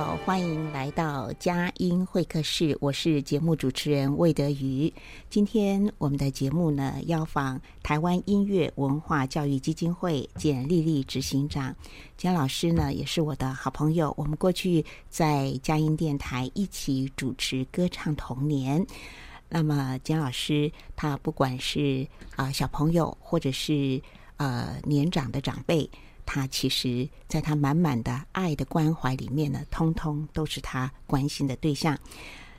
欢迎来到佳音会客室，我是节目主持人魏德瑜。今天我们的节目呢，要访台湾音乐文化教育基金会简丽丽执行长。简老师呢，也是我的好朋友，我们过去在佳音电台一起主持歌唱童年。那么简老师他不管是啊、小朋友，或者是呃年长的长辈。他其实，在他满满的爱的关怀里面呢，通通都是他关心的对象。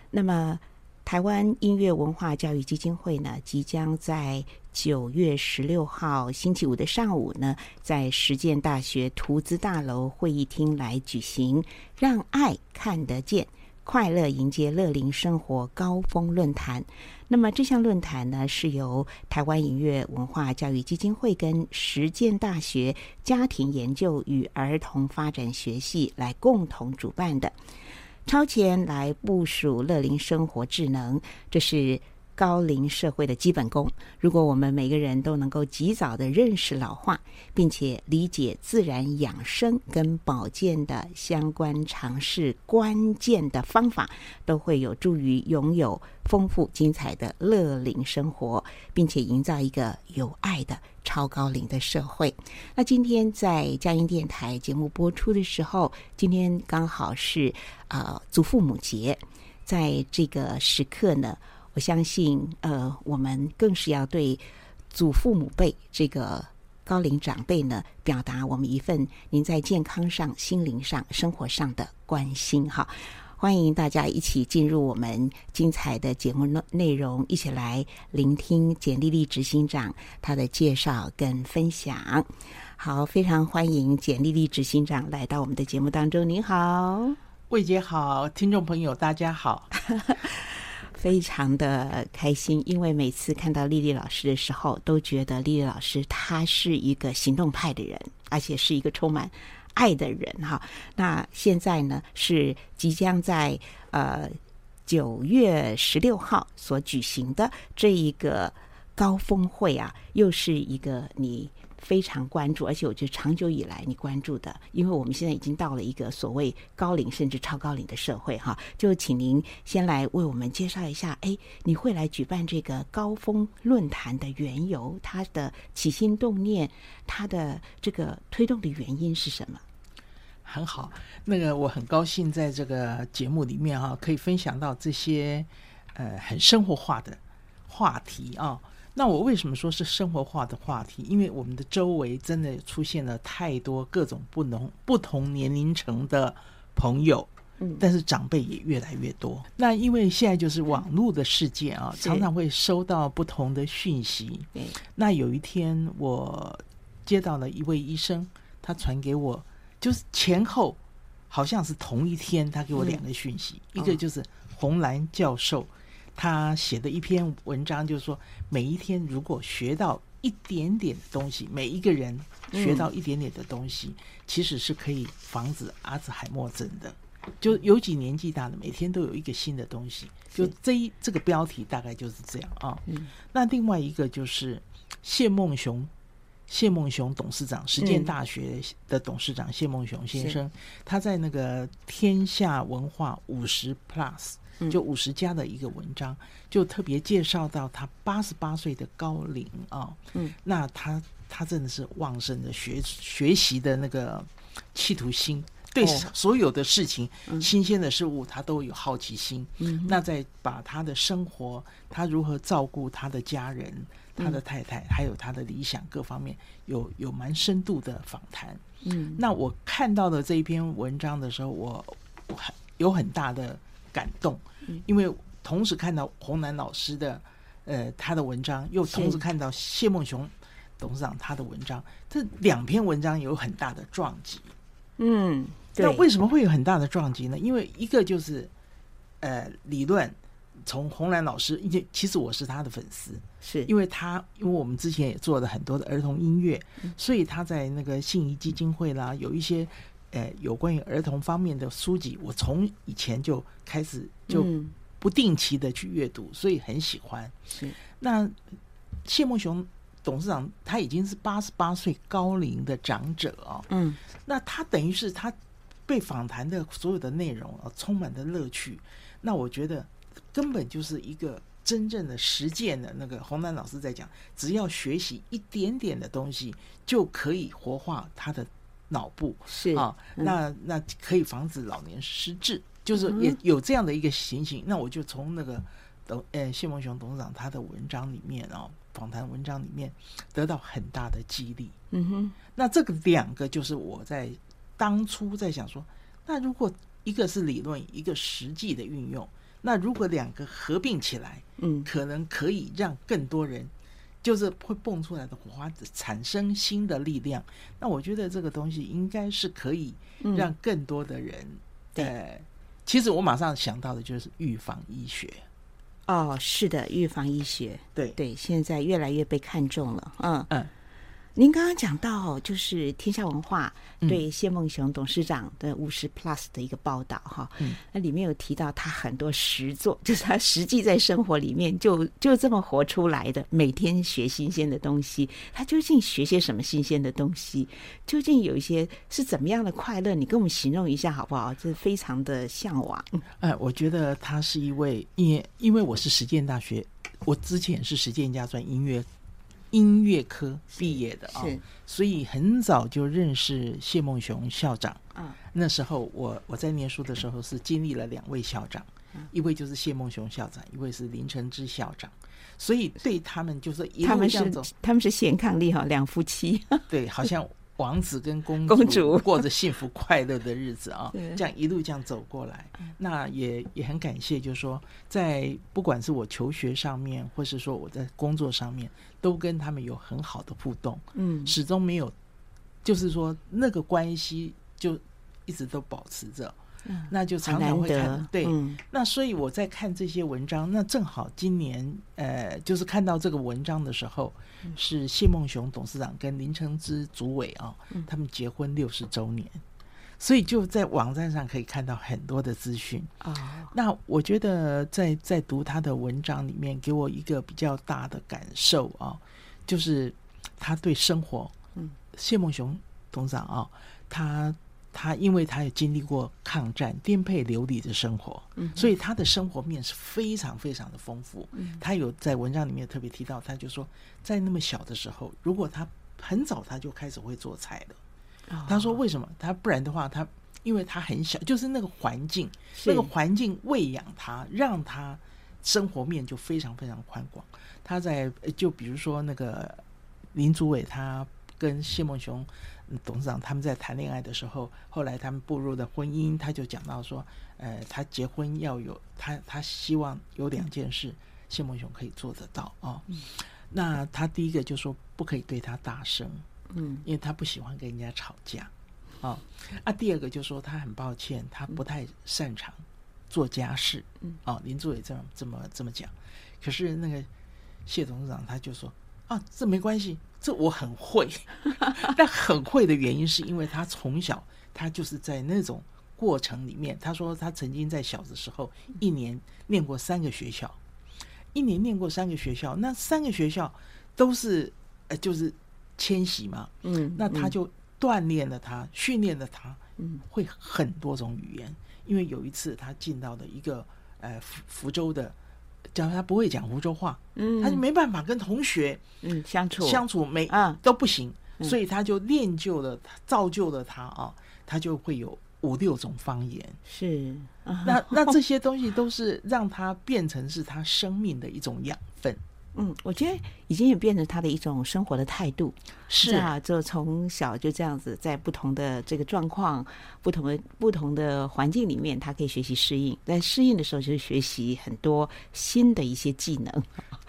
那么，台湾音乐文化教育基金会呢，即将在九月十六号星期五的上午呢，在实践大学图资大楼会议厅来举行“让爱看得见，快乐迎接乐龄生活高峰论坛”。那么这项论坛呢，是由台湾音乐文化教育基金会跟实践大学家庭研究与儿童发展学系来共同主办的。超前来部署乐龄生活智能，这是。高龄社会的基本功。如果我们每个人都能够及早的认识老化，并且理解自然养生跟保健的相关常识，关键的方法，都会有助于拥有丰富精彩的乐龄生活，并且营造一个有爱的超高龄的社会。那今天在佳音电台节目播出的时候，今天刚好是啊、呃、祖父母节，在这个时刻呢。我相信，呃，我们更是要对祖父母辈这个高龄长辈呢，表达我们一份您在健康上、心灵上、生活上的关心。哈，欢迎大家一起进入我们精彩的节目内内容，一起来聆听简丽丽执行长她的介绍跟分享。好，非常欢迎简丽丽执行长来到我们的节目当中。您好，魏姐好，听众朋友大家好。非常的开心，因为每次看到丽丽老师的时候，都觉得丽丽老师她是一个行动派的人，而且是一个充满爱的人哈。那现在呢，是即将在呃九月十六号所举行的这一个高峰会啊，又是一个你。非常关注，而且我觉得长久以来你关注的，因为我们现在已经到了一个所谓高龄甚至超高龄的社会哈，就请您先来为我们介绍一下，哎，你会来举办这个高峰论坛的缘由，它的起心动念，它的这个推动的原因是什么？很好，那个我很高兴在这个节目里面哈，可以分享到这些呃很生活化的话题啊。那我为什么说是生活化的话题？因为我们的周围真的出现了太多各种不同不同年龄层的朋友，嗯，但是长辈也越来越多。那因为现在就是网络的世界啊，常常会收到不同的讯息。对，那有一天我接到了一位医生，他传给我，就是前后好像是同一天，他给我两个讯息，一个就是红蓝教授。他写的一篇文章，就是说，每一天如果学到一点点的东西，每一个人学到一点点的东西，嗯、其实是可以防止阿兹海默症的。就尤其年纪大的，每天都有一个新的东西。就这一这个标题大概就是这样啊。嗯、那另外一个就是谢梦雄，谢梦雄董事长，实践大学的董事长谢梦雄先生，他在那个天下文化五十 Plus。就五十加的一个文章，就特别介绍到他八十八岁的高龄啊，嗯，那他他真的是旺盛的学学习的那个企图心。对所有的事情、哦、新鲜的事物，他都有好奇心。嗯，那在把他的生活，他如何照顾他的家人、他的太太，嗯、还有他的理想各方面，有有蛮深度的访谈。嗯，那我看到的这一篇文章的时候，我很有很大的感动，嗯、因为同时看到洪兰老师的呃他的文章，又同时看到谢梦雄董事长他的文章，这两篇文章有很大的撞击。嗯。那为什么会有很大的撞击呢？因为一个就是，呃，理论从红兰老师，因为其实我是他的粉丝，是因为他，因为我们之前也做了很多的儿童音乐，嗯、所以他在那个信谊基金会啦，有一些呃有关于儿童方面的书籍，我从以前就开始就不定期的去阅读，所以很喜欢。是那谢梦雄董事长他已经是八十八岁高龄的长者哦，嗯，那他等于是他。被访谈的所有的内容啊，充满的乐趣。那我觉得根本就是一个真正的实践的那个洪楠老师在讲，只要学习一点点的东西，就可以活化他的脑部，是啊，那那可以防止老年失智，就是也有这样的一个情形。那我就从那个董呃谢孟雄董事长他的文章里面啊，访谈文章里面得到很大的激励。嗯哼，那这个两个就是我在。当初在想说，那如果一个是理论，一个实际的运用，那如果两个合并起来，嗯，可能可以让更多人，就是会蹦出来的火花，产生新的力量。那我觉得这个东西应该是可以让更多的人，对、呃，其实我马上想到的就是预防医学。哦，是的，预防医学，对对，现在越来越被看重了，嗯嗯。您刚刚讲到，就是天下文化对谢孟雄董事长的五十 plus 的一个报道哈，嗯，那里面有提到他很多实作，就是他实际在生活里面就就这么活出来的，每天学新鲜的东西。他究竟学些什么新鲜的东西？究竟有一些是怎么样的快乐？你跟我们形容一下好不好？这非常的向往。哎，我觉得他是一位，因因为我是实践大学，我之前是实践家专音乐。音乐科毕业的啊，所以很早就认识谢孟雄校长。啊，那时候我我在念书的时候是经历了两位校长，一位就是谢孟雄校长，一位是林承之校长，所以对他们就是一路这样走，他们是他们是贤伉俪哈，两夫妻。对，好像。王子跟公主，公主。过着幸福快乐的日子啊，这样一路这样走过来，那也也很感谢，就是说，在不管是我求学上面，或是说我在工作上面，都跟他们有很好的互动，嗯，始终没有，就是说那个关系就一直都保持着。那就常常会看，对，嗯、那所以我在看这些文章，那正好今年呃，就是看到这个文章的时候，嗯、是谢梦雄董事长跟林承之主委啊，嗯、他们结婚六十周年，所以就在网站上可以看到很多的资讯。啊。哦、那我觉得在在读他的文章里面，给我一个比较大的感受啊，就是他对生活，嗯，谢梦雄董事长啊，他。他因为他也经历过抗战颠沛流离的生活，嗯，所以他的生活面是非常非常的丰富。嗯，他有在文章里面特别提到，他就说，在那么小的时候，如果他很早他就开始会做菜了，哦，他说为什么？他不然的话，他因为他很小，就是那个环境，那个环境喂养他，让他生活面就非常非常宽广。他在就比如说那个林祖伟，他跟谢梦雄。董事长他们在谈恋爱的时候，后来他们步入了婚姻，他就讲到说，呃，他结婚要有他，他希望有两件事，谢孟雄可以做得到啊。哦嗯、那他第一个就说不可以对他大声，嗯，因为他不喜欢跟人家吵架，啊、哦。啊，第二个就说他很抱歉，他不太擅长做家事，嗯，啊、哦，林主委这么这么这么讲，可是那个谢董事长他就说啊，这没关系。这我很会，但很会的原因是因为他从小他就是在那种过程里面。他说他曾经在小的时候一年念过三个学校，一年念过三个学校，那三个学校都是呃就是迁徙嘛，嗯，那他就锻炼了他，训练了他，嗯，会很多种语言。因为有一次他进到了一个呃福福州的，叫他不会讲福州话，嗯，他就没办法跟同学嗯相处。相处，没啊都不行，嗯。所以他就练就了，造就了他啊，他就会有五六种方言。是，啊。那那这些东西都是让他变成是他生命的一种养分。嗯，我觉得已经也变成他的一种生活的态度，是啊，就从小就这样子，在不同的这个状况、不同的不同的环境里面，他可以学习适应。在适应的时候，就是学习很多新的一些技能。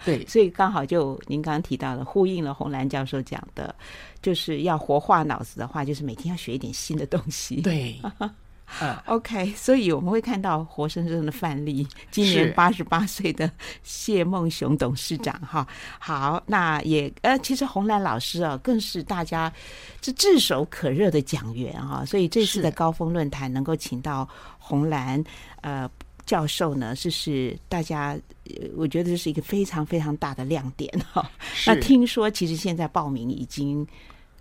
对，所以刚好就您刚刚提到的，呼应了洪兰教授讲的，就是要活化脑子的话，就是每天要学一点新的东西。对。嗯 OK，所以我们会看到活生生的范例。今年八十八岁的谢孟雄董事长，哈，好，那也呃，其实红兰老师啊，更是大家这炙手可热的讲员哈。所以这次的高峰论坛能够请到红兰呃教授呢，这是大家，我觉得这是一个非常非常大的亮点哈。那听说其实现在报名已经。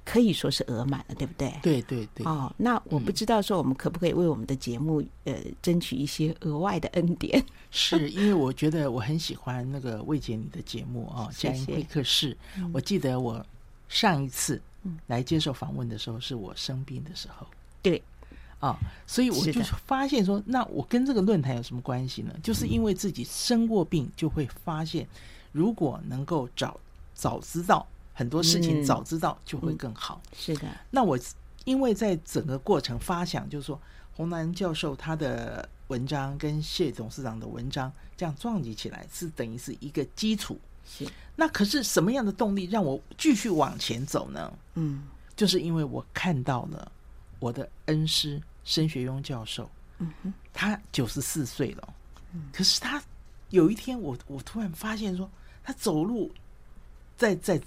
可以说是额满了，对不对？对对对。哦，那我不知道说我们可不可以为我们的节目、嗯、呃争取一些额外的恩典？是因为我觉得我很喜欢那个魏姐你的节目啊，佳音会客室。我记得我上一次来接受访问的时候，是我生病的时候。对。啊，所以我就发现说，那我跟这个论坛有什么关系呢？就是因为自己生过病，就会发现，如果能够早早知道。很多事情早知道就会更好。是的，那我因为在整个过程发想，就是说洪南教授他的文章跟谢董事长的文章这样撞击起来，是等于是一个基础。是。那可是什么样的动力让我继续往前走呢？嗯，就是因为我看到了我的恩师申学庸教授，嗯哼，他九十四岁了，嗯，可是他有一天我我突然发现说，他走路在在。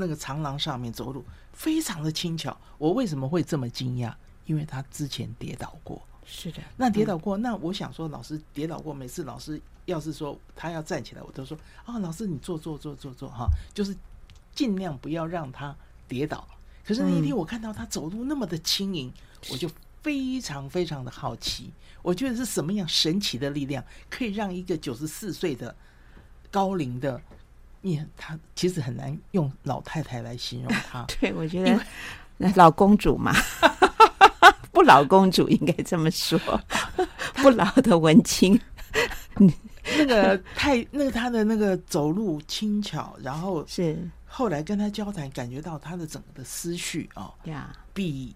那个长廊上面走路非常的轻巧，我为什么会这么惊讶？因为他之前跌倒过。是的，那跌倒过，嗯、那我想说，老师跌倒过，每次老师要是说他要站起来，我都说啊、哦，老师你坐坐坐坐坐哈，就是尽量不要让他跌倒。可是那一天我看到他走路那么的轻盈，嗯、我就非常非常的好奇，我觉得是什么样神奇的力量，可以让一个九十四岁的高龄的。你他其实很难用老太太来形容她。对，我觉得老公主嘛，不老公主应该这么说，不老的文青。那个太那个她的那个走路轻巧，然后是后来跟她交谈，感觉到她的整个的思绪啊，呀，比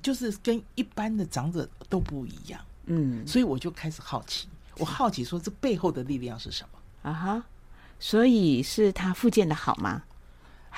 就是跟一般的长者都不一样。嗯，所以我就开始好奇，我好奇说这背后的力量是什么？啊哈。所以是他复健的好吗？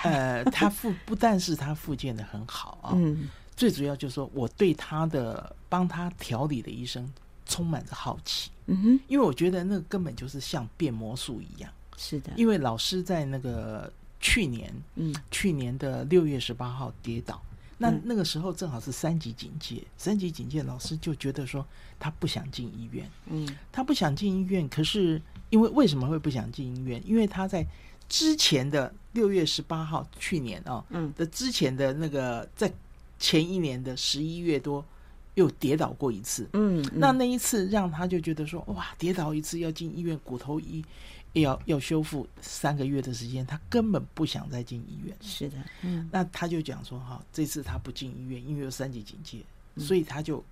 呃，他复不但是他复健的很好啊，嗯，最主要就是说我对他的帮他调理的医生充满着好奇，嗯哼，因为我觉得那根本就是像变魔术一样，是的，因为老师在那个去年，嗯，去年的六月十八号跌倒，那那个时候正好是三级警戒，三级警戒，老师就觉得说他不想进医院，嗯，他不想进医院，可是。因为为什么会不想进医院？因为他在之前的六月十八号，去年啊，嗯，的之前的那个在前一年的十一月多又跌倒过一次，嗯，那那一次让他就觉得说，哇，跌倒一次要进医院，骨头一要要修复三个月的时间，他根本不想再进医院。是的，嗯，那他就讲说，哈，这次他不进医院，因为有三级警戒，所以他就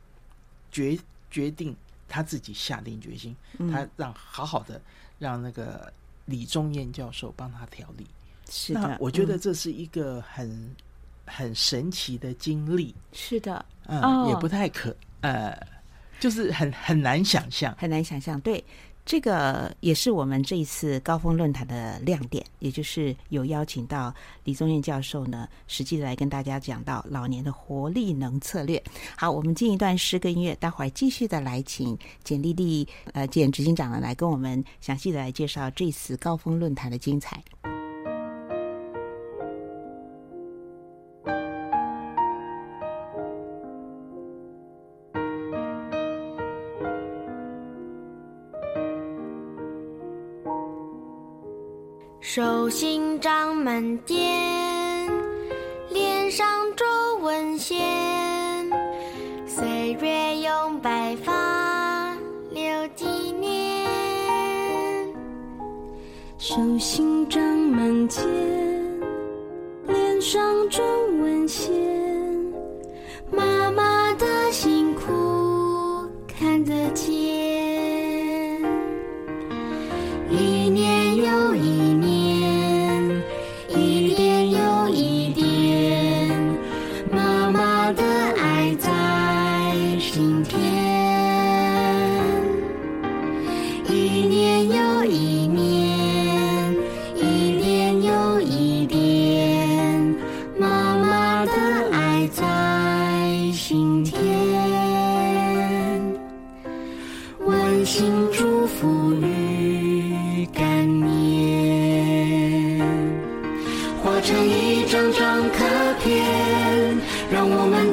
决决定。他自己下定决心，他让好好的让那个李宗彦教授帮他调理。是的，我觉得这是一个很、嗯、很神奇的经历。是的，嗯，哦、也不太可，呃，就是很很难想象，很难想象，对。这个也是我们这一次高峰论坛的亮点，也就是有邀请到李宗彦教授呢，实际的来跟大家讲到老年的活力能策略。好，我们进一段诗歌音乐，待会儿继续的来请简丽丽呃简执行长呢来跟我们详细的来介绍这次高峰论坛的精彩。手心长满茧，脸上皱纹现，岁月用白发留纪念。手心长满茧，脸上。成一张张卡片让我们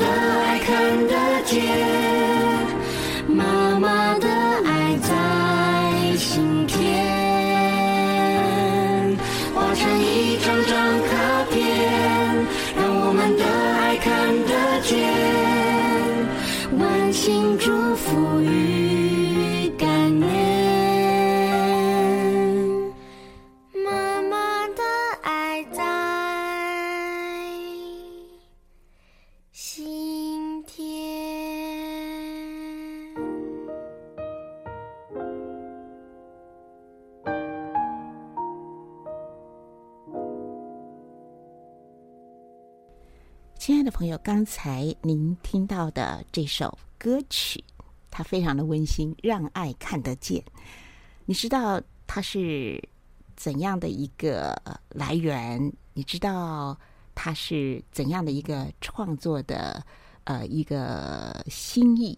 刚才您听到的这首歌曲，它非常的温馨，让爱看得见。你知道它是怎样的一个来源？你知道它是怎样的一个创作的呃一个心意？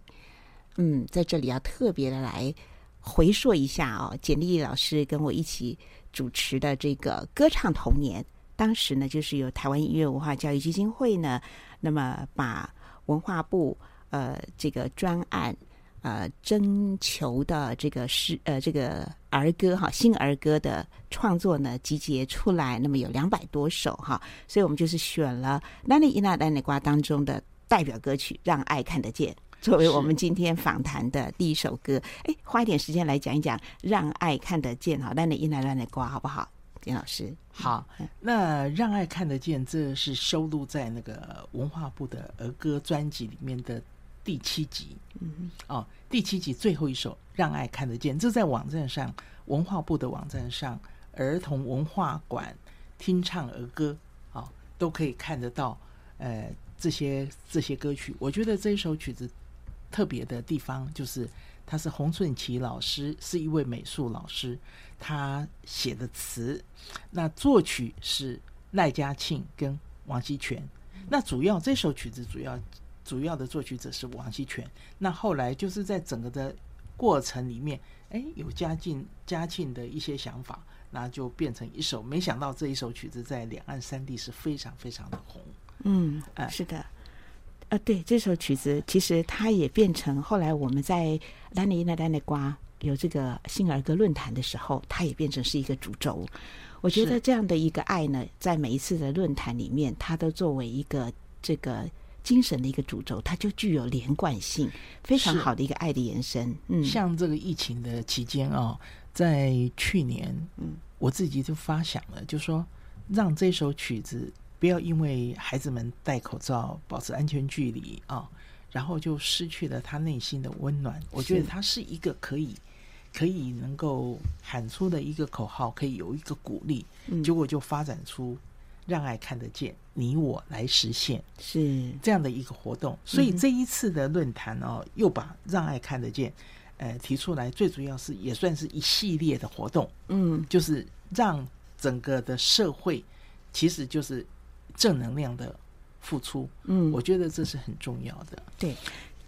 嗯，在这里要特别的来回溯一下哦，简丽老师跟我一起主持的这个歌唱童年。当时呢，就是由台湾音乐文化教育基金会呢，那么把文化部呃这个专案呃征求的这个诗呃这个儿歌哈新儿歌的创作呢集结出来，那么有两百多首哈，所以我们就是选了《咱的囡仔咱的歌》当中的代表歌曲《让爱看得见》作为我们今天访谈的第一首歌。哎，花一点时间来讲一讲《让爱看得见》哈，《咱的囡仔咱的歌》好不好？林老师，好，那让爱看得见，这是收录在那个文化部的儿歌专辑里面的第七集。嗯，哦，第七集最后一首《让爱看得见》，这在网站上，文化部的网站上，儿童文化馆听唱儿歌，啊、哦，都可以看得到。呃，这些这些歌曲，我觉得这一首曲子特别的地方，就是他是洪顺奇老师，是一位美术老师。他写的词，那作曲是赖家庆跟王希全。那主要这首曲子主要主要的作曲者是王希全。那后来就是在整个的过程里面，哎，有嘉靖嘉庆的一些想法，那就变成一首。没想到这一首曲子在两岸三地是非常非常的红。嗯，啊，是的，呃，对，这首曲子其实它也变成后来我们在咱的囡仔咱的歌。有这个新儿歌论坛的时候，它也变成是一个主轴。我觉得这样的一个爱呢，在每一次的论坛里面，它都作为一个这个精神的一个主轴，它就具有连贯性，非常好的一个爱的延伸。嗯，像这个疫情的期间哦，在去年，嗯，我自己就发想了，就说让这首曲子不要因为孩子们戴口罩、保持安全距离啊、哦，然后就失去了他内心的温暖。我觉得他是一个可以。可以能够喊出的一个口号，可以有一个鼓励，嗯，结果就发展出让爱看得见，你我来实现，是这样的一个活动。所以这一次的论坛哦，又把让爱看得见，呃，提出来，最主要是也算是一系列的活动，嗯，就是让整个的社会其实就是正能量的付出，嗯，我觉得这是很重要的，对。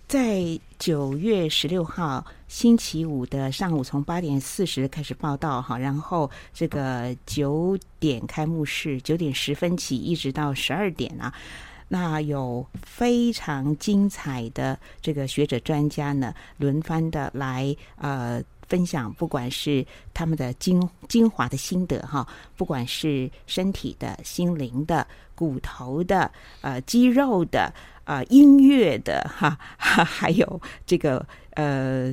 在九月十六号星期五的上午，从八点四十开始报道哈，然后这个九点开幕式，九点十分起一直到十二点啊，那有非常精彩的这个学者专家呢，轮番的来呃分享，不管是他们的精精华的心得哈，不管是身体的、心灵的、骨头的、呃肌肉的。啊、呃，音乐的，哈，还有这个呃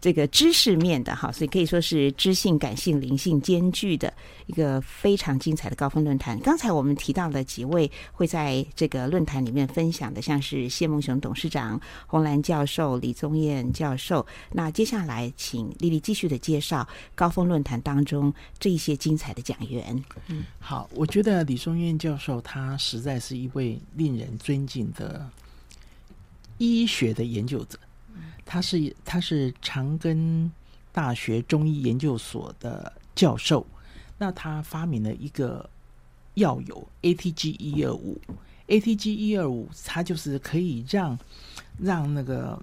这个知识面的哈，所以可以说是知性、感性、灵性兼具的一个非常精彩的高峰论坛。刚才我们提到了几位会在这个论坛里面分享的，像是谢孟雄董事长、洪兰教授、李宗彦教授。那接下来，请丽丽继续的介绍高峰论坛当中这一些精彩的讲员。嗯，好，我觉得李宗彦教授他实在是一位令人尊敬的医学的研究者。他是他是长庚大学中医研究所的教授，那他发明了一个药油 ATG 一二五，ATG 一二五，它就是可以让让那个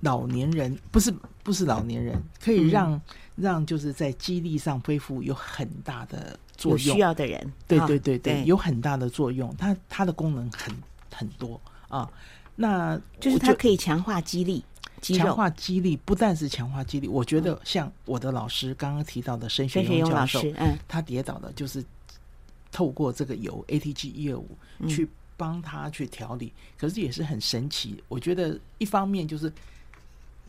老年人不是不是老年人，可以让、嗯、让就是在肌力上恢复有很大的作用，需要的人，对对对对，哦、有很大的作用，它它的功能很很多啊，那就是它可以强化肌力。强化肌力不但是强化肌力，我觉得像我的老师刚刚提到的申学勇教授，嗯，他跌倒的就是透过这个油 ATG 一二五去帮他去调理，可是也是很神奇。我觉得一方面就是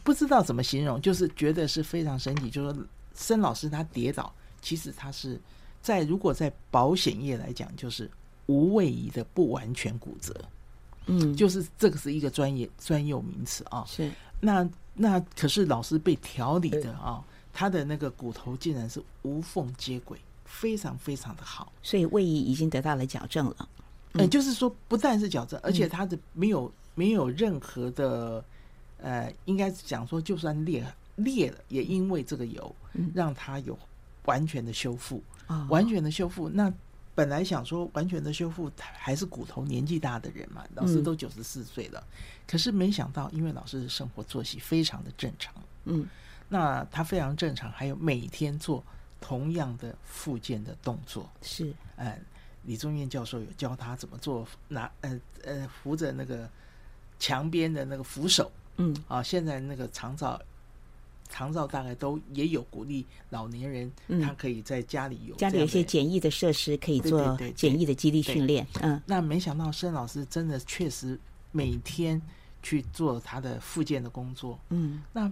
不知道怎么形容，就是觉得是非常神奇。就是说申老师他跌倒，其实他是在如果在保险业来讲，就是无位移的不完全骨折，嗯，就是这个是一个专业专有名词啊，是。那那可是老师被调理的啊，他的那个骨头竟然是无缝接轨，非常非常的好，所以位移已经得到了矫正了。嗯，呃、就是说不但是矫正，而且他的没有没有任何的呃，应该讲说就算裂裂了，也因为这个油让它有完全的修复，完全的修复那。本来想说完全的修复还是骨头，年纪大的人嘛，老师都九十四岁了，嗯，可是没想到，因为老师的生活作息非常的正常，嗯，那他非常正常，还有每天做同样的复健的动作，是，呃，李宗彦教授有教他怎么做，拿呃呃扶着那个墙边的那个扶手，嗯，啊，现在那个长照。长照大概都也有鼓励老年人，他可以在家里有家里有一些简易的设施，可以做简易的肌力训练。嗯，那没想到申老师真的确实每天去做他的复健的工作。嗯，那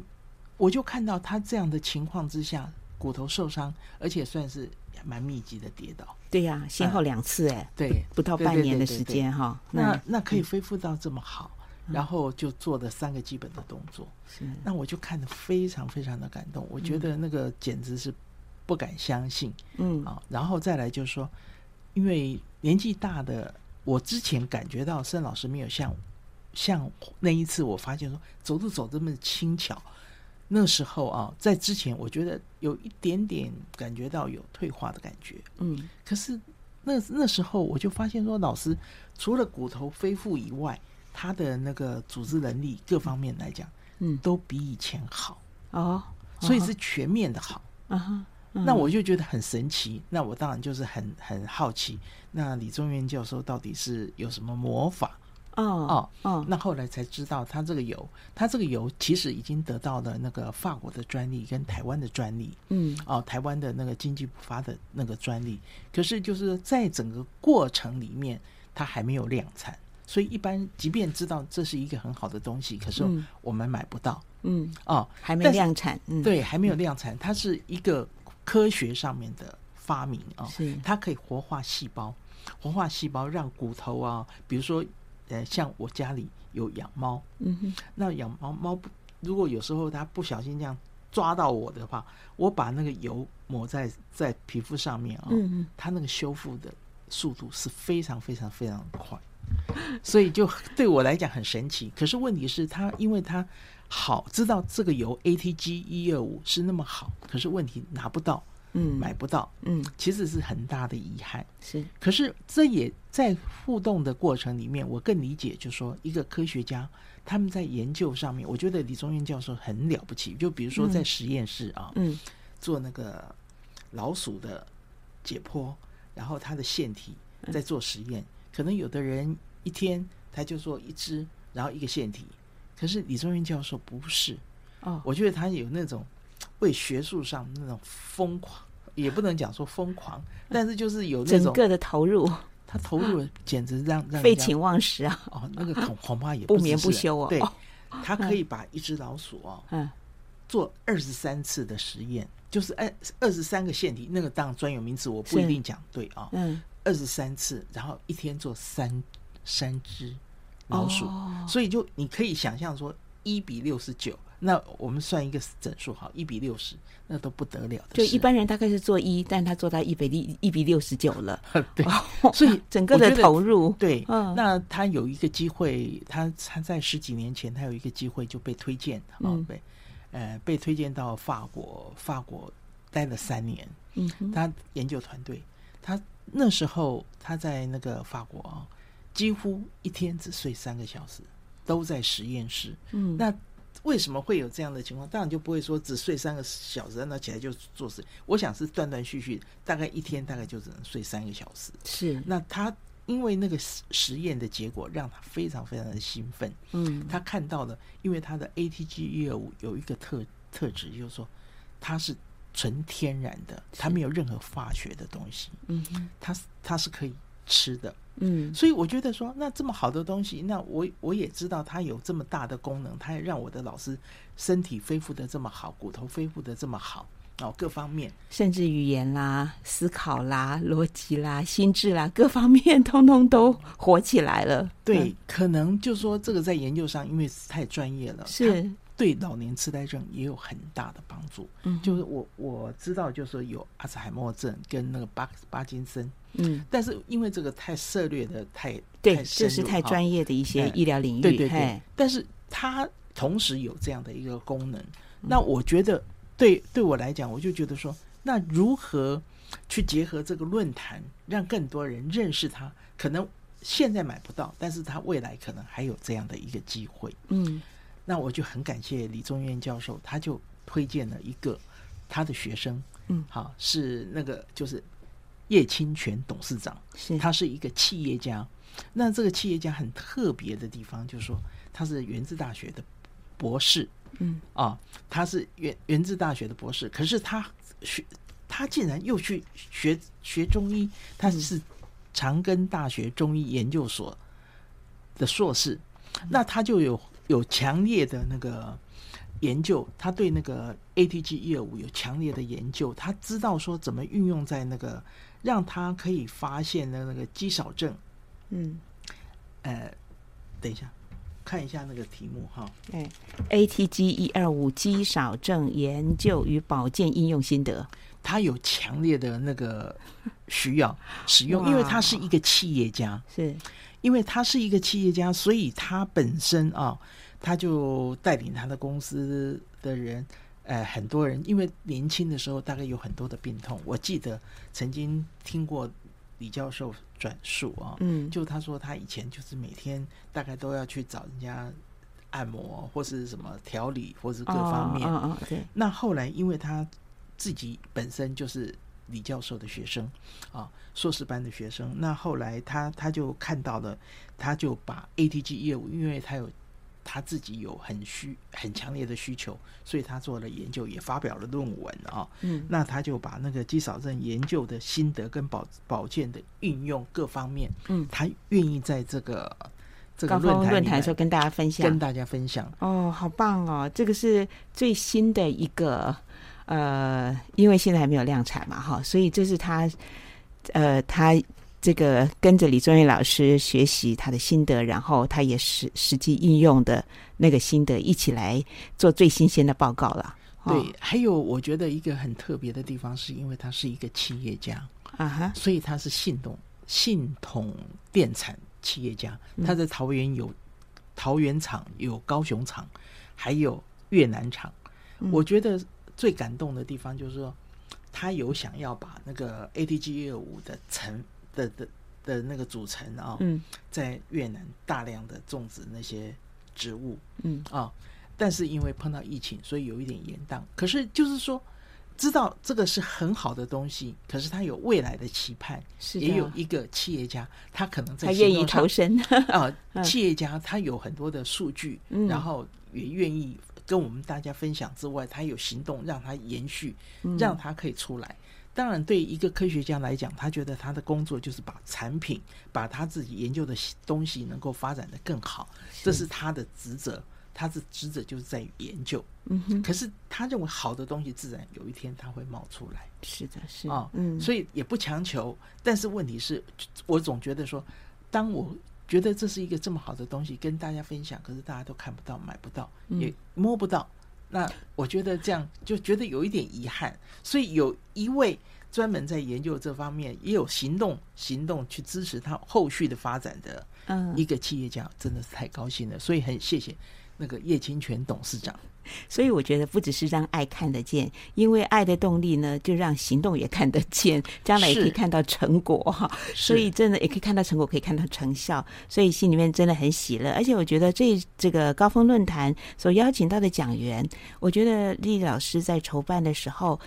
我就看到他这样的情况之下，骨头受伤，而且算是蛮密集的跌倒。对呀、啊，先后两次哎、欸，对，不到半年的时间哈。那那可以恢复到这么好。然后就做了三个基本的动作，是，那我就看得非常非常的感动，我觉得那个简直是不敢相信，嗯。啊，然后再来就是说，因为年纪大的，我之前感觉到盛老师没有像像那一次，我发现说走路走这么轻巧，那时候啊，在之前我觉得有一点点感觉到有退化的感觉，嗯，可是那那时候我就发现说，老师除了骨头恢复以外，他的那个组织能力各方面来讲，嗯，都比以前好哦，所以是全面的好啊哈。那我就觉得很神奇。那我当然就是很很好奇，那李宗元教授到底是有什么魔法？哦哦哦。那后来才知道，他这个油，他这个油其实已经得到了那个法国的专利跟台湾的专利。嗯，哦，台湾的那个经济补发的那个专利，可是就是在整个过程里面，它还没有量产。所以一般，即便知道这是一个很好的东西，可是我们买不到。嗯，哦，还没量产。嗯，对，还没有量产。它是一个科学上面的发明啊，是它可以活化细胞，活化细胞让骨头啊，比如说，呃，像我家里有养猫，嗯哼，那养猫猫不，如果有时候它不小心这样抓到我的话，我把那个油抹在在皮肤上面啊，嗯嗯，它那个修复的速度是非常非常非常快。所以就对我来讲很神奇，可是问题是，他因为他好知道这个油 ATG 一二五是那么好，可是问题拿不到，嗯，买不到，嗯，其实是很大的遗憾。是，可是这也在互动的过程里面，我更理解，就是说一个科学家他们在研究上面，我觉得李宗元教授很了不起。就比如说在实验室啊，嗯，做那个老鼠的解剖，然后它的腺体在做实验。可能有的人一天他就做一只，然后一个腺体，可是李宗彦教授不是哦，我觉得他有那种为学术上那种疯狂，也不能讲说疯狂，但是就是有那种整个的投入，他投入简直让 让废寝忘食啊！哦，那个恐恐怕也不眠不休啊！对，他可以把一只老鼠哦，嗯，做二十三次的实验，就是二二十三个腺体，那个当专有名词，我不一定讲对啊。嗯，二十三次，然后一天做三三只老鼠，哦、所以就你可以想象说一比六十九。那我们算一个整数好，一比六十，那都不得了的。就一般人大概是做一，但他做到一比一一比六十九了。对，所以 整个的投入，对，嗯，那他有一个机会，他他在十几年前，他有一个机会就被推荐，嗯，被呃被推荐到法国，法国待了三年。嗯，他研究团队，他那时候他在那个法国啊，几乎一天只睡三个小时，都在实验室。嗯，那。为什么会有这样的情况？当然就不会说只睡三个小时，那起来就做事。我想是断断续续，大概一天大概就只能睡三个小时。是。那他因为那个实实验的结果让他非常非常的兴奋。嗯。他看到了，因为他的 ATG 业务有一个特特质，就是说它是纯天然的，它没有任何化学的东西。嗯哼。它它是可以吃的。嗯，所以我觉得说，那这么好的东西，那我我也知道它有这么大的功能，它也让我的老师身体恢复的这么好，骨头恢复的这么好哦，各方面，甚至语言啦、思考啦、逻辑啦、心智啦，各方面 通通都活起来了。对，嗯、可能就是说这个在研究上，因为太专业了，是。对老年痴呆症也有很大的帮助。嗯，就是我我知道，就是说有阿兹海默症跟那个巴巴金森。嗯，但是因为这个太涉猎的太对，太这是太专业的一些医疗领域。对对对。但是它同时有这样的一个功能。那我觉得对对我来讲，我就觉得说，那如何去结合这个论坛，让更多人认识它？可能现在买不到，但是它未来可能还有这样的一个机会。嗯。那我就很感谢李宗元教授，他就推荐了一个他的学生，嗯，好，是那个就是叶清泉董事长，是他是一个企业家。那这个企业家很特别的地方，就是说他是源自大学的博士，嗯啊，他是源源自大学的博士，可是他学他竟然又去学学中医，他是长庚大学中医研究所的硕士，那他就有。有强烈的那个研究，他对那个 ATG 一二五有强烈的研究，他知道说怎么运用在那个让他可以发现的那个肌少症。嗯，呃，等一下，看一下那个题目哈。哎，ATG 一二五肌少症研究与保健应用心得，他有强烈的那个需要使用，因为他是一个企业家，是。因为他是一个企业家，所以他本身啊，他就带领他的公司的人，呃，很多人，因为年轻的时候大概有很多的病痛。我记得曾经听过李教授转述啊，嗯，就他说他以前就是每天大概都要去找人家按摩或是什么调理，或是各方面。那后来因为他自己本身就是。李教授的学生啊，硕士班的学生。那后来他他就看到了，他就把 ATG 业务，因为他有他自己有很需很强烈的需求，所以他做了研究，也发表了论文啊。嗯，那他就把那个肌少症研究的心得跟保保健的运用各方面，嗯，他愿意在这个这个论坛论坛时候跟大家分享，跟大家分享。哦，好棒哦！这个是最新的一个。呃，因为现在还没有量产嘛，哈，所以这是他，呃，他这个跟着李宗瑞老师学习他的心得，然后他也实实际应用的那个心得，一起来做最新鲜的报告了。对，哦、还有我觉得一个很特别的地方，是因为他是一个企业家啊哈，所以他是信统信统电产企业家，他在桃园有桃园厂，有高雄厂，还有越南厂，嗯、我觉得。最感动的地方就是说，他有想要把那个 ATG 业务的成的的的那个组成啊，嗯，在越南大量的种植那些植物，嗯啊，但是因为碰到疫情，所以有一点延宕。可是就是说，知道这个是很好的东西，可是他有未来的期盼，是也有一个企业家，他可能在他愿意投身啊，企业家他有很多的数据，嗯、然后也愿意。跟我们大家分享之外，他有行动让他延续，让他可以出来。嗯、当然，对一个科学家来讲，他觉得他的工作就是把产品，把他自己研究的东西能够发展的更好，这是他的职责。他的职责就是在于研究。嗯哼，可是他认为好的东西，自然有一天他会冒出来。是的，是啊，嗯，所以也不强求。但是问题是，我总觉得说，当我觉得这是一个这么好的东西跟大家分享，可是大家都看不到、买不到、也摸不到，那我觉得这样就觉得有一点遗憾。所以有一位专门在研究这方面，也有行动行动去支持他后续的发展的，一个企业家，真的是太高兴了。所以很谢谢那个叶清泉董事长。所以我觉得不只是让爱看得见，因为爱的动力呢，就让行动也看得见，将来也可以看到成果哈。所以真的也可以看到成果，可以看到成效，所以心里面真的很喜乐。而且我觉得这这个高峰论坛所邀请到的讲员，我觉得丽丽老师在筹办的时候，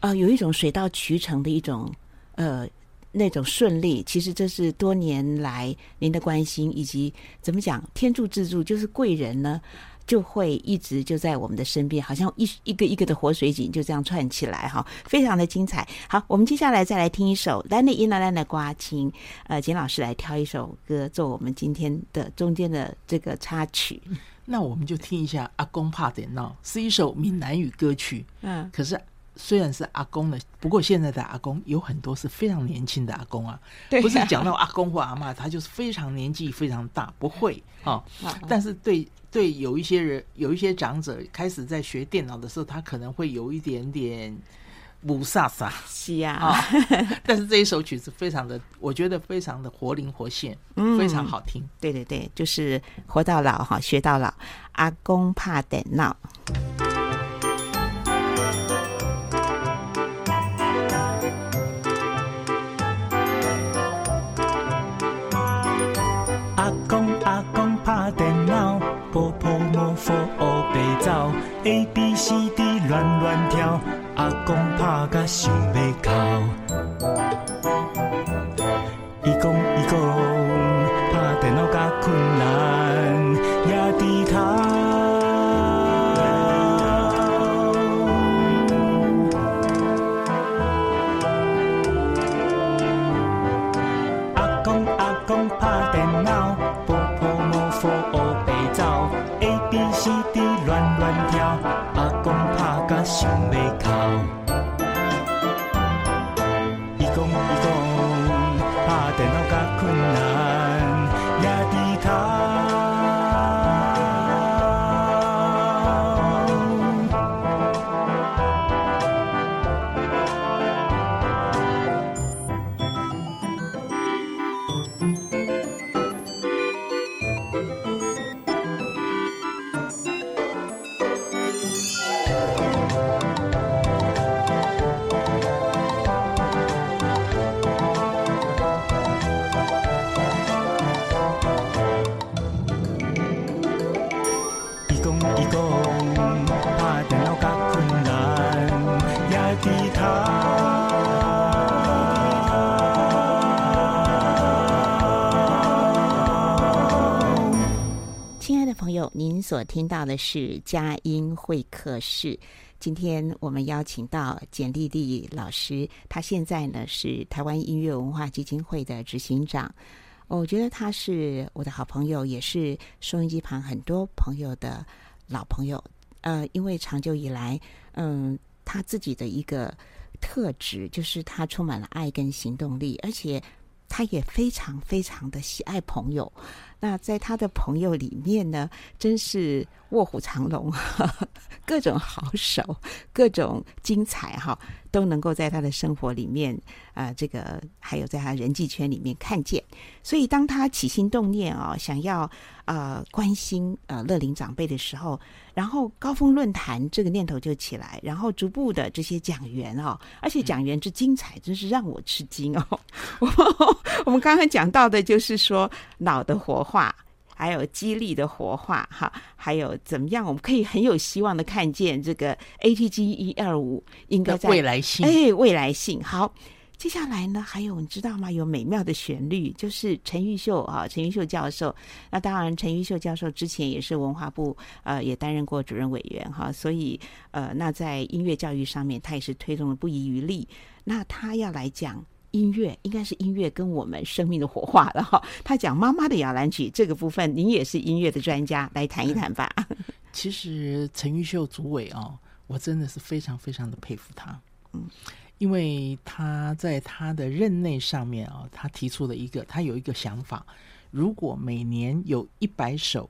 呃，有一种水到渠成的一种呃那种顺利。其实这是多年来您的关心，以及怎么讲天助自助，就是贵人呢。就会一直就在我们的身边，好像一一个一个的活水井就这样串起来哈，非常的精彩。好，我们接下来再来听一首《兰的音兰兰的瓜青》，呃，简老师来挑一首歌做我们今天的中间的这个插曲。那我们就听一下《阿公怕点闹》，是一首闽南语歌曲。嗯，可是虽然是阿公的，不过现在的阿公有很多是非常年轻的阿公啊，对啊，不是讲到阿公或阿妈，他就是非常年纪非常大，不会 啊，哦，但是对。对，有一些人，有一些长者开始在学电脑的时候，他可能会有一点点不飒飒，是呀、哦。但是这一首曲子非常的，我觉得非常的活灵活现，嗯，非常好听。对对对，就是活到老哈，学到老。阿公怕电脑。乱跳，阿公怕甲想要哭。您所听到的是佳音会客室。今天我们邀请到简丽丽老师，她现在呢是台湾音乐文化基金会的执行长。我觉得她是我的好朋友，也是收音机旁很多朋友的老朋友。呃，因为长久以来，嗯，她自己的一个特质就是她充满了爱跟行动力，而且她也非常非常的喜爱朋友。那在他的朋友里面呢，真是卧虎藏龙，各种好手，各种精彩哈，都能够在他的生活里面啊、呃，这个还有在他人际圈里面看见。所以，当他起心动念啊、哦，想要呃关心呃乐龄长辈的时候，然后高峰论坛这个念头就起来，然后逐步的这些讲员哦，而且讲员之精彩，真是让我吃惊哦。我们刚刚讲到的就是说脑的活化，还有激励的活化，哈，还有怎么样，我们可以很有希望的看见这个 ATG 一二五应该在未来性，哎，未来性。好，接下来呢，还有你知道吗？有美妙的旋律，就是陈玉秀啊，陈玉秀教授。那当然，陈玉秀教授之前也是文化部呃，也担任过主任委员哈，所以呃，那在音乐教育上面，他也是推动了不遗余力。那他要来讲。音乐应该是音乐跟我们生命的火化了哈。他讲妈妈的摇篮曲这个部分，您也是音乐的专家，来谈一谈吧。其实陈玉秀主委啊，我真的是非常非常的佩服他。嗯，因为他在他的任内上面啊，他提出了一个，他有一个想法，如果每年有一百首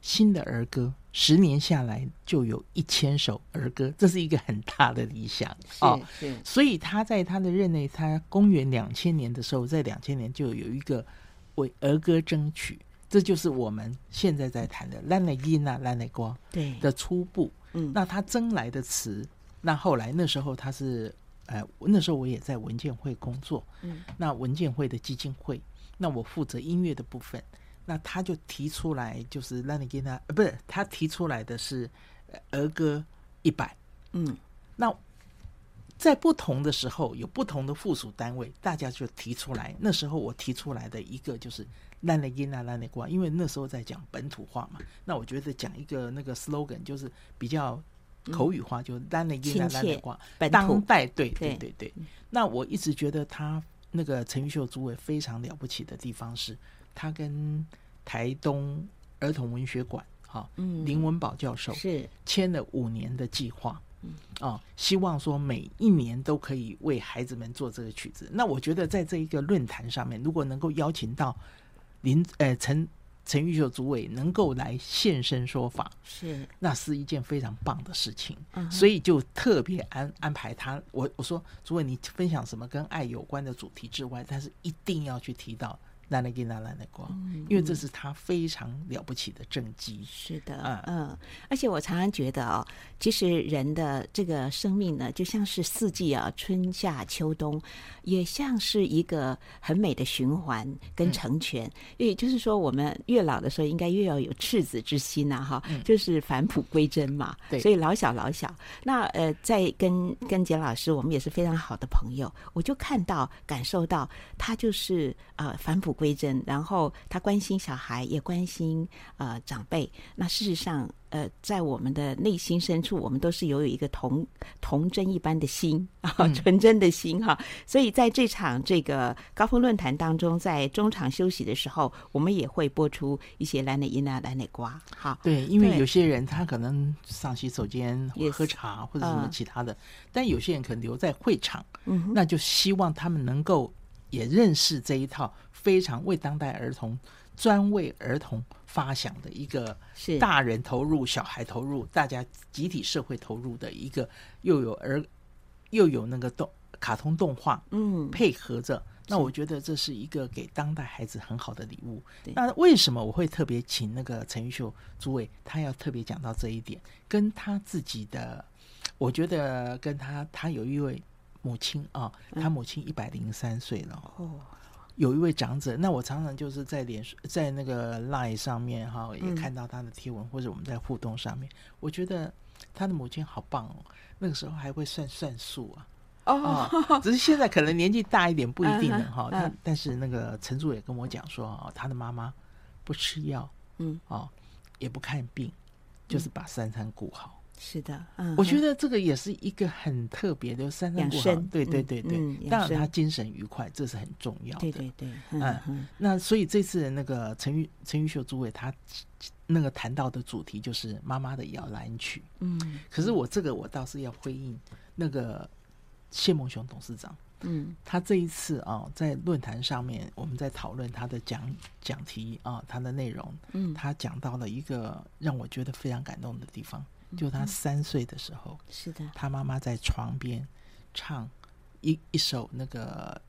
新的儿歌，十年下来就有一千首儿歌，这是一个很大的理想啊。是，是，所以他在他的任内，他公元两千年的时候，在两千年就有一个为儿歌争取，这就是我们现在在谈的《咱的囡仔咱的歌》对的初步。嗯，那他争来的词。那后来那时候他是，呃，那时候我也在文建会工作，嗯，那文建会的基金会，那我负责音乐的部分，那他就提出来，就是让你给他，呃，不是他提出来的是儿歌一百，嗯，那在不同的时候有不同的附属单位，大家就提出来。那时候我提出来的一个就是让你给他让你过，因为那时候在讲本土化嘛，那我觉得讲一个那个 slogan 就是比较。口语化就单的音啊，单的话，当代对对对对。那我一直觉得他那个陈玉秀诸位非常了不起的地方是，他跟台东儿童文学馆哈，林文宝教授是签了五年的计划，嗯啊，希望说每一年都可以为孩子们做这个曲子。那我觉得在这一个论坛上面，如果能够邀请到林呃陈。陈玉秀主委能够来现身说法，是那是一件非常棒的事情，嗯、所以就特别安安排他。我我说，主委你分享什么跟爱有关的主题之外，但是一定要去提到。兰的给那兰的光，因为这是他非常了不起的政绩。是的，嗯嗯，而且我常常觉得哦，其实人的这个生命呢，就像是四季啊，春夏秋冬，也像是一个很美的循环跟成全。也、嗯、就是说，我们越老的时候，应该越要有赤子之心呐，哈，就是返璞归真嘛。对，所以老小老小，那呃，在跟跟简老师，我们也是非常好的朋友，我就看到感受到他就是呃返璞归真，然后他关心小孩，也关心呃长辈。那事实上，呃，在我们的内心深处，我们都是有一个童童真一般的心啊，纯真的心哈。所以在这场这个高峰论坛当中，在中场休息的时候，我们也会播出一些兰内音啊、兰内瓜。好，对，因为有些人他可能上洗手间喝茶或者什么其他的，嗯、但有些人可能留在会场，嗯，那就希望他们能够。也认识这一套非常为当代儿童、专为儿童发想的一个，是大人投入、小孩投入、大家集体社会投入的一个，又有儿又有那个动卡通动画，嗯，配合着。那我觉得这是一个给当代孩子很好的礼物。那为什么我会特别请那个陈玉秀诸位，他要特别讲到这一点，跟他自己的，我觉得跟他他有一位。母亲啊，他母亲一百零三岁了。哦，有一位长者，那我常常就是在脸书，在那个 Line 上面哈，也看到他的贴文，或者我们在互动上面，我觉得他的母亲好棒哦。那个时候还会算算数啊，哦，只是现在可能年纪大一点，不一定了哈。他但是那个陈主也跟我讲说啊，他的妈妈不吃药，嗯，哦，也不看病，就是把三餐顾好。是的，嗯，我觉得这个也是一个很特别的三餐过好，对对对对，嗯嗯、当然他精神愉快，这是很重要的，对对对，嗯，嗯，那所以这次那个陈玉陈玉秀诸位他那个谈到的主题就是妈妈的摇篮曲，嗯，可是我这个我倒是要回应那个谢梦雄董事长，嗯，他这一次啊在论坛上面我们在讨论他的讲讲题啊他的内容，嗯，他讲到了一个让我觉得非常感动的地方。就他三岁的时候，是的，他妈妈在床边唱一一首那个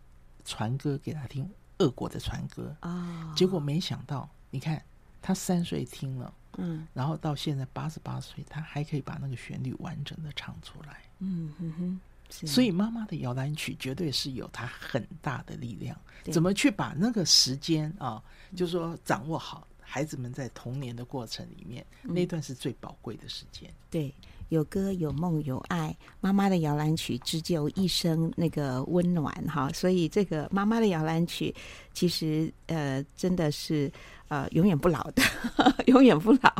船歌给他听，俄国的船歌啊。结果没想到，你看他三岁听了，嗯，然后到现在八十八岁，他还可以把那个旋律完整的唱出来，嗯哼哼。所以妈妈的摇篮曲绝对是有它很大的力量。怎么去把那个时间啊，就是说掌握好。孩子们在童年的过程里面，嗯、那段是最宝贵的时间。对，有歌有梦有爱，妈妈的摇篮曲织就一生那个温暖哈。所以这个妈妈的摇篮曲，其实呃真的是呃永远不老的，永远不老。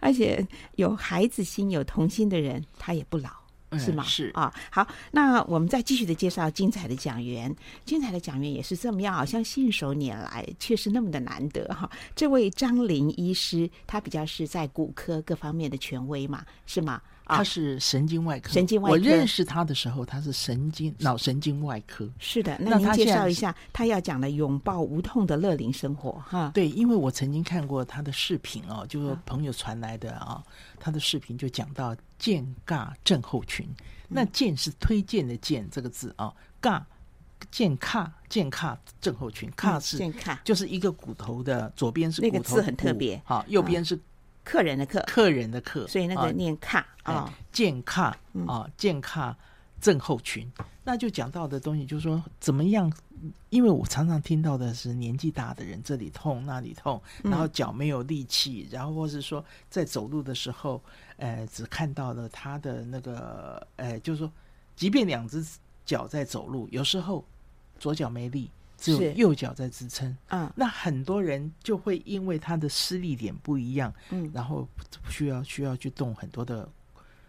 而且有孩子心、有童心的人，他也不老。是吗？是啊。好，那我们再继续的介绍精彩的讲员，精彩的讲员也是这么样，好像信手拈来，却是那么的难得哈。这位张林医师，他比较是在骨科各方面的权威嘛，是吗？他是神经外科，神经外科。我认识他的时候，他是神经脑神经外科。是的，那您介绍一下他要讲的拥抱无痛的乐龄生活哈。对，因为我曾经看过他的视频哦，就是朋友传来的啊，他的视频就讲到健尬症候群。那健是推荐的健这个字啊，尬健卡健卡症候群，卡是健卡，就是一个骨头的左边是骨头那个字很特别，好，右边是。客人的客，客人的客，所以那个念卡啊，健卡啊，健卡症候群，那就讲到的东西就是说怎么样？因为我常常听到的是年纪大的人这里痛那里痛，然后脚没有力气，然后或是说在走路的时候，呃，只看到了他的那个，呃，就是说，即便两只脚在走路，有时候左脚没力。只有右脚在支撑，嗯，那很多人就会因为他的施力点不一样，嗯，然后需要需要去动很多的，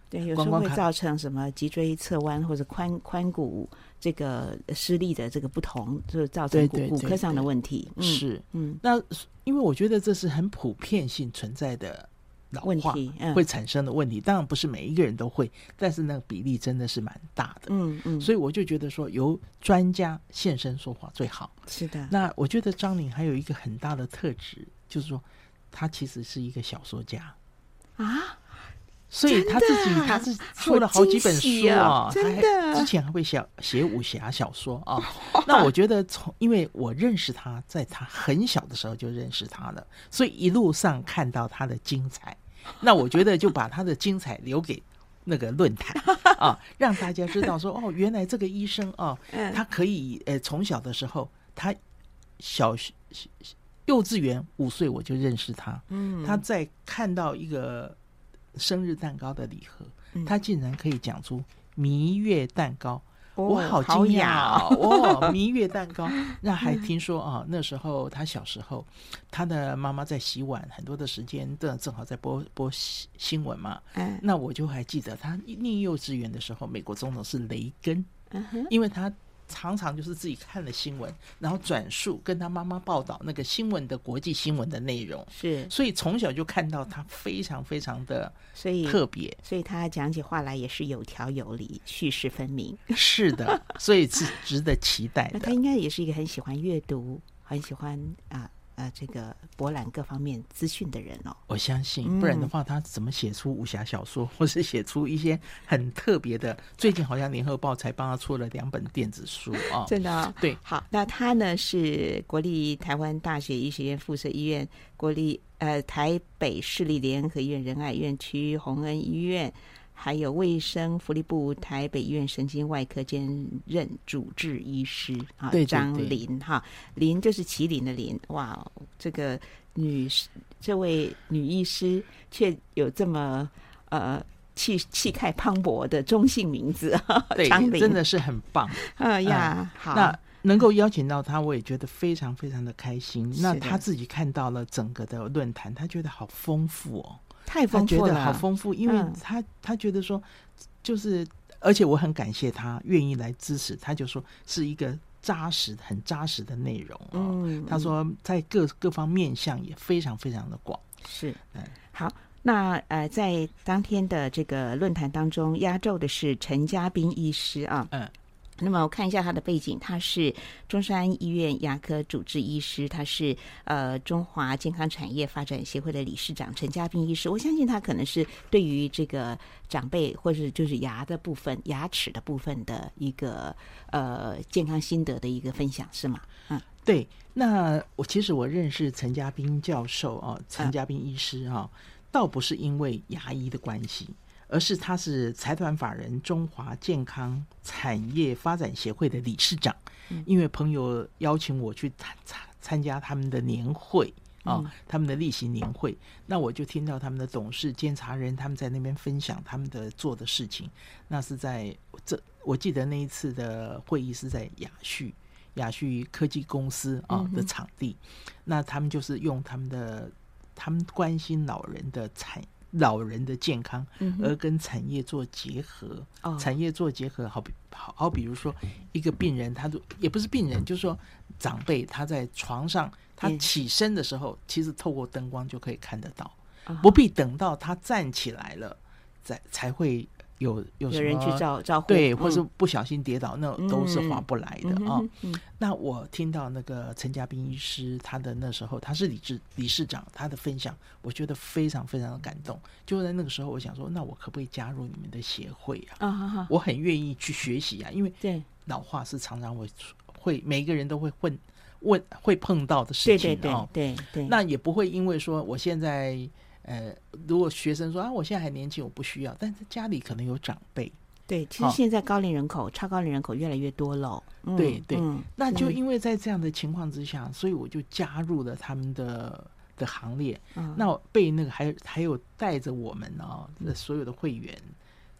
对，有时候会造成什么脊椎侧弯或者髋髋骨这个施力的这个不同，就造成骨骨科上的问题。是，嗯，那因为我觉得这是很普遍性存在的。老化会产生的问题，当然不是每一个人都会，但是那个比例真的是蛮大的。嗯嗯，所以我就觉得说，由专家现身说法最好。是的。那我觉得张玲还有一个很大的特质，就是说他其实是一个小说家啊，所以他自己他是出了好几本书啊，真的。他之前还会写写武侠小说啊。那我觉得从因为我认识他，在他很小的时候就认识他了，所以一路上看到他的精彩。那我觉得就把他的精彩留给那个论坛啊，让大家知道说哦，原来这个医生啊，他可以呃从小的时候，他小学幼稚园五岁我就认识他，嗯，他在看到一个生日蛋糕的礼盒，他竟然可以讲出蜜月蛋糕。我好惊讶哦！蜜月蛋糕，那还听说啊，那时候他小时候，他的妈妈在洗碗，很多的时间正正好在播播新闻嘛。嗯，那我就还记得他念幼稚园的时候，美国总统是雷根，嗯，因为他。常常就是自己看了新闻，然后转述跟他妈妈报道那个新闻的国际新闻的内容，是，所以从小就看到他非常非常的所以特别，所以他讲起话来也是有条有理，叙事分明。是的，所以是值得期待的。那他应该也是一个很喜欢阅读，很喜欢啊。呃，这个博览各方面资讯的人哦，我相信，不然的话，他怎么写出武侠小说，嗯、或是写出一些很特别的？最近好像联合报才帮他出了两本电子书啊，真的、哦。对，好，那他呢是国立台湾大学医学院附设医院、国立呃台北市立联合医院仁爱院区、洪恩医院。还有卫生福利部台北医院神经外科兼任主治医师啊，张林哈，林就是麒麟的麟，哇，这个女这位女医师却有这么呃气气概磅礴的中性名字，对，真的是很棒，哎呀，嗯、好，那能够邀请到她，我也觉得非常非常的开心。那她自己看到了整个的论坛，她觉得好丰富哦。太丰富了，他觉得好丰富，因为他、嗯、他觉得说，就是而且我很感谢他愿意来支持，他就说是一个扎实、很扎实的内容、哦、嗯，他说在各各方面向也非常非常的广。是，嗯，好，那呃，在当天的这个论坛当中，压轴的是陈嘉宾医师啊，嗯。那么我看一下他的背景，他是中山医院牙科主治医师，他是呃中华健康产业发展协会的理事长陈嘉斌医师。我相信他可能是对于这个长辈或者就是牙的部分、牙齿的部分的一个呃健康心得的一个分享，是吗？嗯，对。那我其实我认识陈嘉斌教授啊，陈嘉斌医师啊，倒不是因为牙医的关系。而是他是财团法人中华健康产业发展协会的理事长，因为朋友邀请我去参参参加他们的年会啊，他们的例行年会，那我就听到他们的董事、监察人他们在那边分享他们的做的事情。那是在这，我记得那一次的会议是在雅旭雅旭科技公司啊的场地，那他们就是用他们的他们关心老人的产。老人的健康，嗯而跟产业做结合。哦。产业做结合，好比好好比如说一个病人，他都也不是病人，就是说长辈他在床上，他嗯起身的时候，其实透过灯光就可以看得到，啊不必等到他站起来了，才才会有有人去照照顾，对，嗯或是不小心跌倒，那都是划不来的啊、那我听到那个陈家斌医师，他的那时候他是理事理事长，他的分享，我觉得非常非常的感动。就在那个时候，我想说，那我可不可以加入你们的协会啊？我很愿意去学习啊，因为对老化是常常会会每一个人都会混问会碰到的事对对对情哦。对对，那也不会因为说我现在呃，如果学生说啊，我现在还年轻，我不需要，但是家里可能有长辈。对，其实现在高龄人口、超高龄人口越来越多了。嗯对对嗯那就因为在这样的情况之下，所以我就加入了他们的的行列。嗯那我被那个还还有带着我们啊、的所有的会员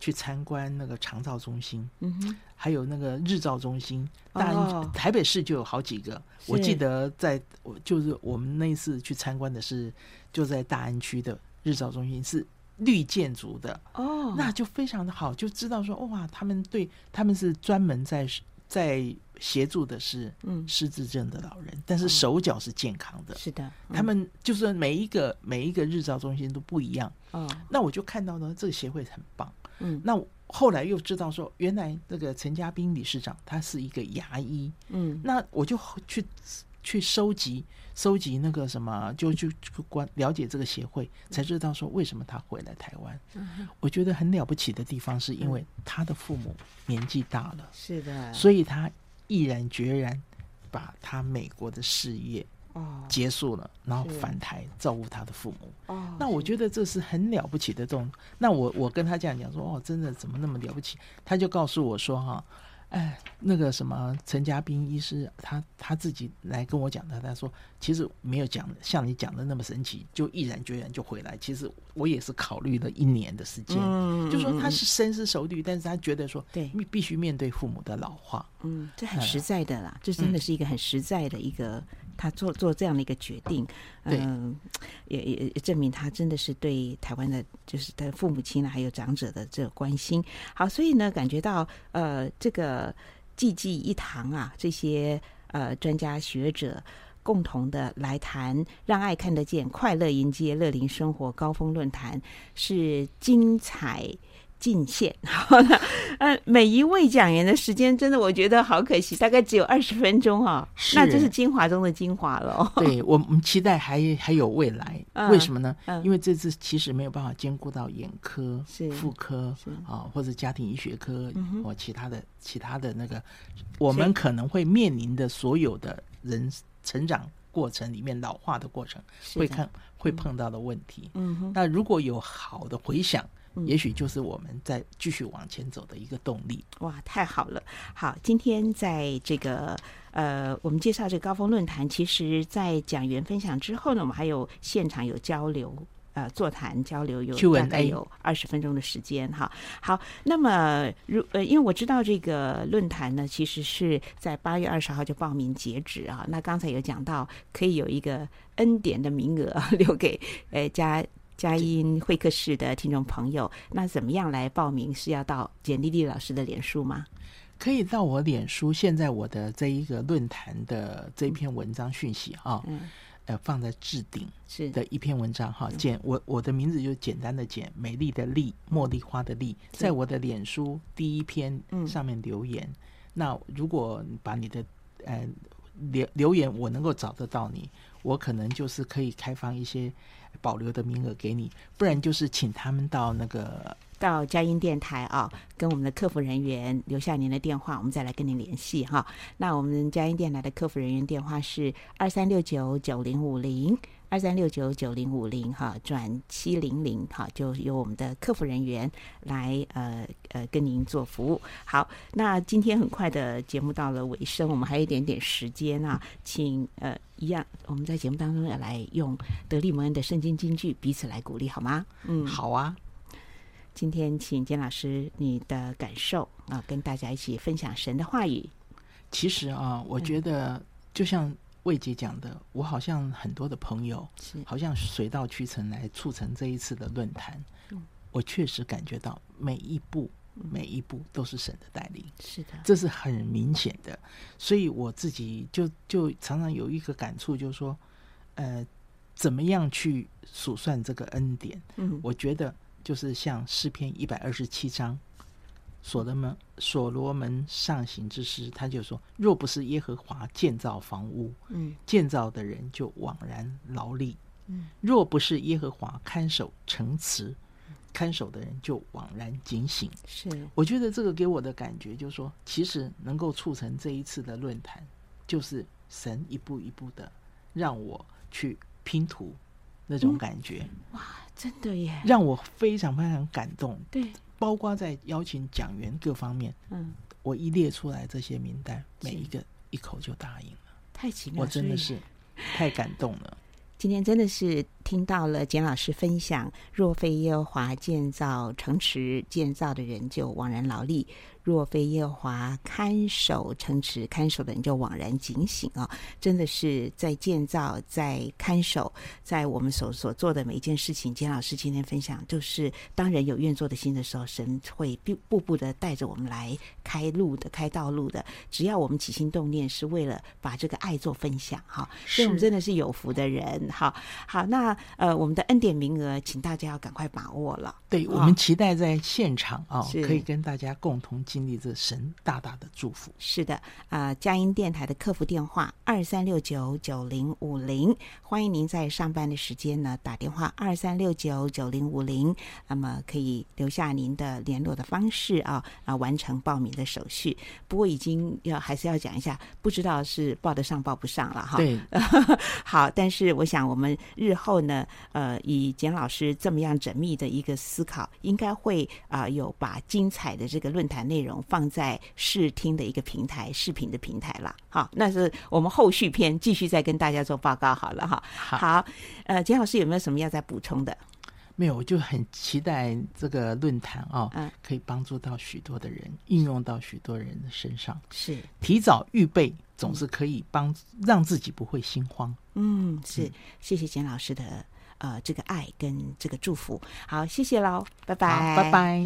去参观那个长照中心，嗯哼，还有那个日照中心。当然，哦台北市就有好几个。我记得在我就是我们那一次去参观的是就在大安区的日照中心，是绿建筑的。哦，那就非常的好，就知道说哇，他们对他们是专门在在协助的是嗯失智症的老人，但是手脚是健康的。是的，嗯他们就是每一个每一个日照中心都不一样。哦，那我就看到呢，这个协会很棒。嗯那后来又知道说，原来这个陈家斌理事长他是一个牙医。嗯那我就去去收集收集那个什么，就就就关了解这个协会，才知道说为什么他回来台湾。嗯我觉得很了不起的地方，是因为他的父母年纪大了，是的，所以他毅然决然把他美国的事业哦结束了，然后返台照顾他的父母。哦，那我觉得这是很了不起的动作。那我我跟他这样讲说，哦，真的怎么那么了不起？他就告诉我说，哈，哎，那个什么陈家斌医师，他他自己来跟我讲的，他说其实没有讲像你讲的那么神奇，就毅然决然就回来。其实我也是考虑了一年的时间，嗯就说他是深思熟虑，但是他觉得说，对必必须面对父母的老化。嗯，这很实在的啦，这真的是一个很实在的一个，他做做这样的一个决定，嗯，也也也证明他真的是对台湾的，就是他父母亲呢，还有长者的这个关心。好，所以呢，感觉到呃，这个济济一堂啊，这些呃专家学者。共同的来谈，让爱看得见，快乐迎接乐龄生活高峰论坛是精彩尽现。好了，呃，每一位讲员的时间真的我觉得好可惜，大概只有二十分钟哈、哦，那就是精华中的精华了、哦。对我们期待还还有未来，嗯为什么呢？嗯因为这次其实没有办法兼顾到眼科、是妇科啊，或者家庭医学科嗯或其他的其他的那个，我们可能会面临的所有的人成长过程里面老化的过程，会看会碰到的问题。嗯哼，那如果有好的回响，嗯也许就是我们在继续往前走的一个动力。哇，太好了！好，今天在这个呃，我们介绍这个高峰论坛，其实在讲员分享之后呢，我们还有现场有交流。呃，座谈交流有大概有二十分钟的时间哈。好，那么如呃，因为我知道这个论坛呢，其实是在八月二十号就报名截止啊。那刚才有讲到，可以有一个恩典的名额 留给呃佳佳音会客室的听众朋友。那怎么样来报名？是要到简丽丽老师的脸书吗？可以到我脸书，现在我的这一个论坛的这一篇文章讯息啊。嗯呃，放在置顶是的一篇文章哈，简我我的名字就简单的简，美丽的丽，茉莉花的丽，在我的脸书第一篇上面留言。嗯、那如果把你的呃留留言，我能够找得到你，我可能就是可以开放一些保留的名额给你，不然就是请他们到那个。到佳音电台啊，跟我们的客服人员留下您的电话，我们再来跟您联系哈。那我们佳音电台的客服人员电话是二三六九九零五零二三六九九零五零哈，转七零零哈，就由我们的客服人员来呃呃跟您做服务。好，那今天很快的节目到了尾声，我们还有一点点时间啊，请呃一样，我们在节目当中要来用德利蒙恩的圣经金句彼此来鼓励好吗？嗯，好啊。今天请金老师你的感受啊，跟大家一起分享神的话语。其实啊，我觉得就像魏姐讲的，我好像很多的朋友是好像水到渠成来促成这一次的论坛。嗯我确实感觉到每一步每一步都是神的带领，是的，这是很明显的。所以我自己就就常常有一个感触，就是说，呃，怎么样去数算这个恩典？嗯，我觉得就是像诗篇一百二十七章，所罗门所罗门上行之诗，他就说：若不是耶和华建造房屋，嗯。建造的人就枉然劳力；嗯若不是耶和华看守城池，看守的人就枉然警醒。是。我觉得这个给我的感觉就是说，其实能够促成这一次的论坛，就是神一步一步的让我去拼图那种感觉，哇真的耶，让我非常非常感动。对，包括在邀请讲员各方面，嗯，我一列出来这些名单，每一个一口就答应了，太奇妙，我真的是太感动了。今天真的是听到了简老师分享：若非耶和华建造城池，建造的人就枉然劳力；若非耶和华看守城池，看守的人就枉然警醒啊、哦！真的是在建造，在看守，在我们所所做的每一件事情，简老师今天分享，就是当人有愿做的心的时候，神会步步步的带着我们来开路的、开道路的。只要我们起心动念是为了把这个爱做分享，哈，所以我们真的是有福的人。好，好，那呃，我们的恩典名额，请大家要赶快把握了。对，哦我们期待在现场啊、是可以跟大家共同经历这神大大的祝福。是的，啊，佳音电台的客服电话二三六九九零五零，欢迎您在上班的时间呢打电话二三六九九零五零，那么可以留下您的联络的方式啊，啊，完成报名的手续。不过已经要还是要讲一下，不知道是报得上报不上了哈。对，好，但是我想我们日后呢，呃，以简老师这么样缜密的一个思考，应该会啊、呃、有把精彩的这个论坛内容放在视听的一个平台、视频的平台了。好，那是我们后续篇继续再跟大家做报告好了哈。好好，呃，简老师有没有什么要再补充的？没有，我就很期待这个论坛啊，嗯可以帮助到许多的人，应用到许多人的身上。是，提早预备，总是可以帮让自己不会心慌。嗯，是，谢谢简老师的呃这个爱跟这个祝福。好，谢谢喽，拜拜，好拜拜。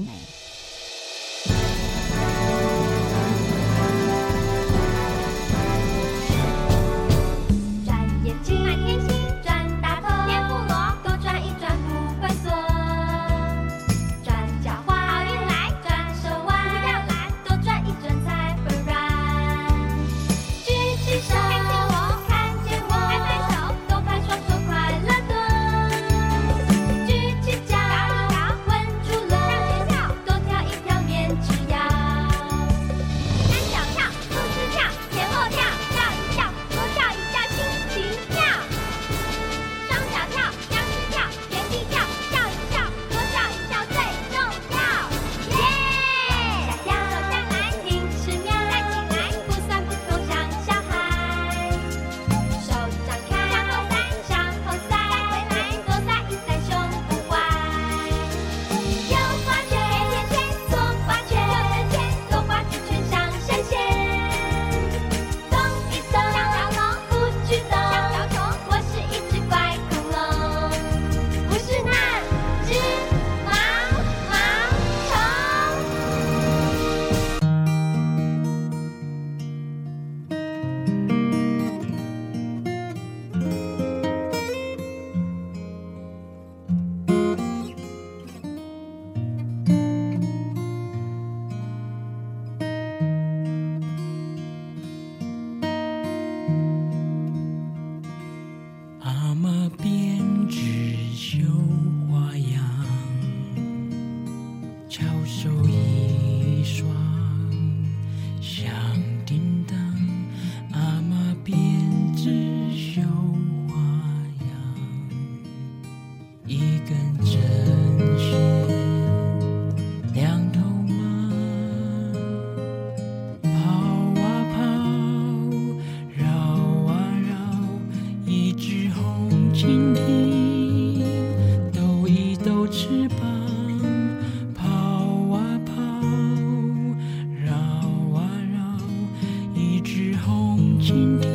mind.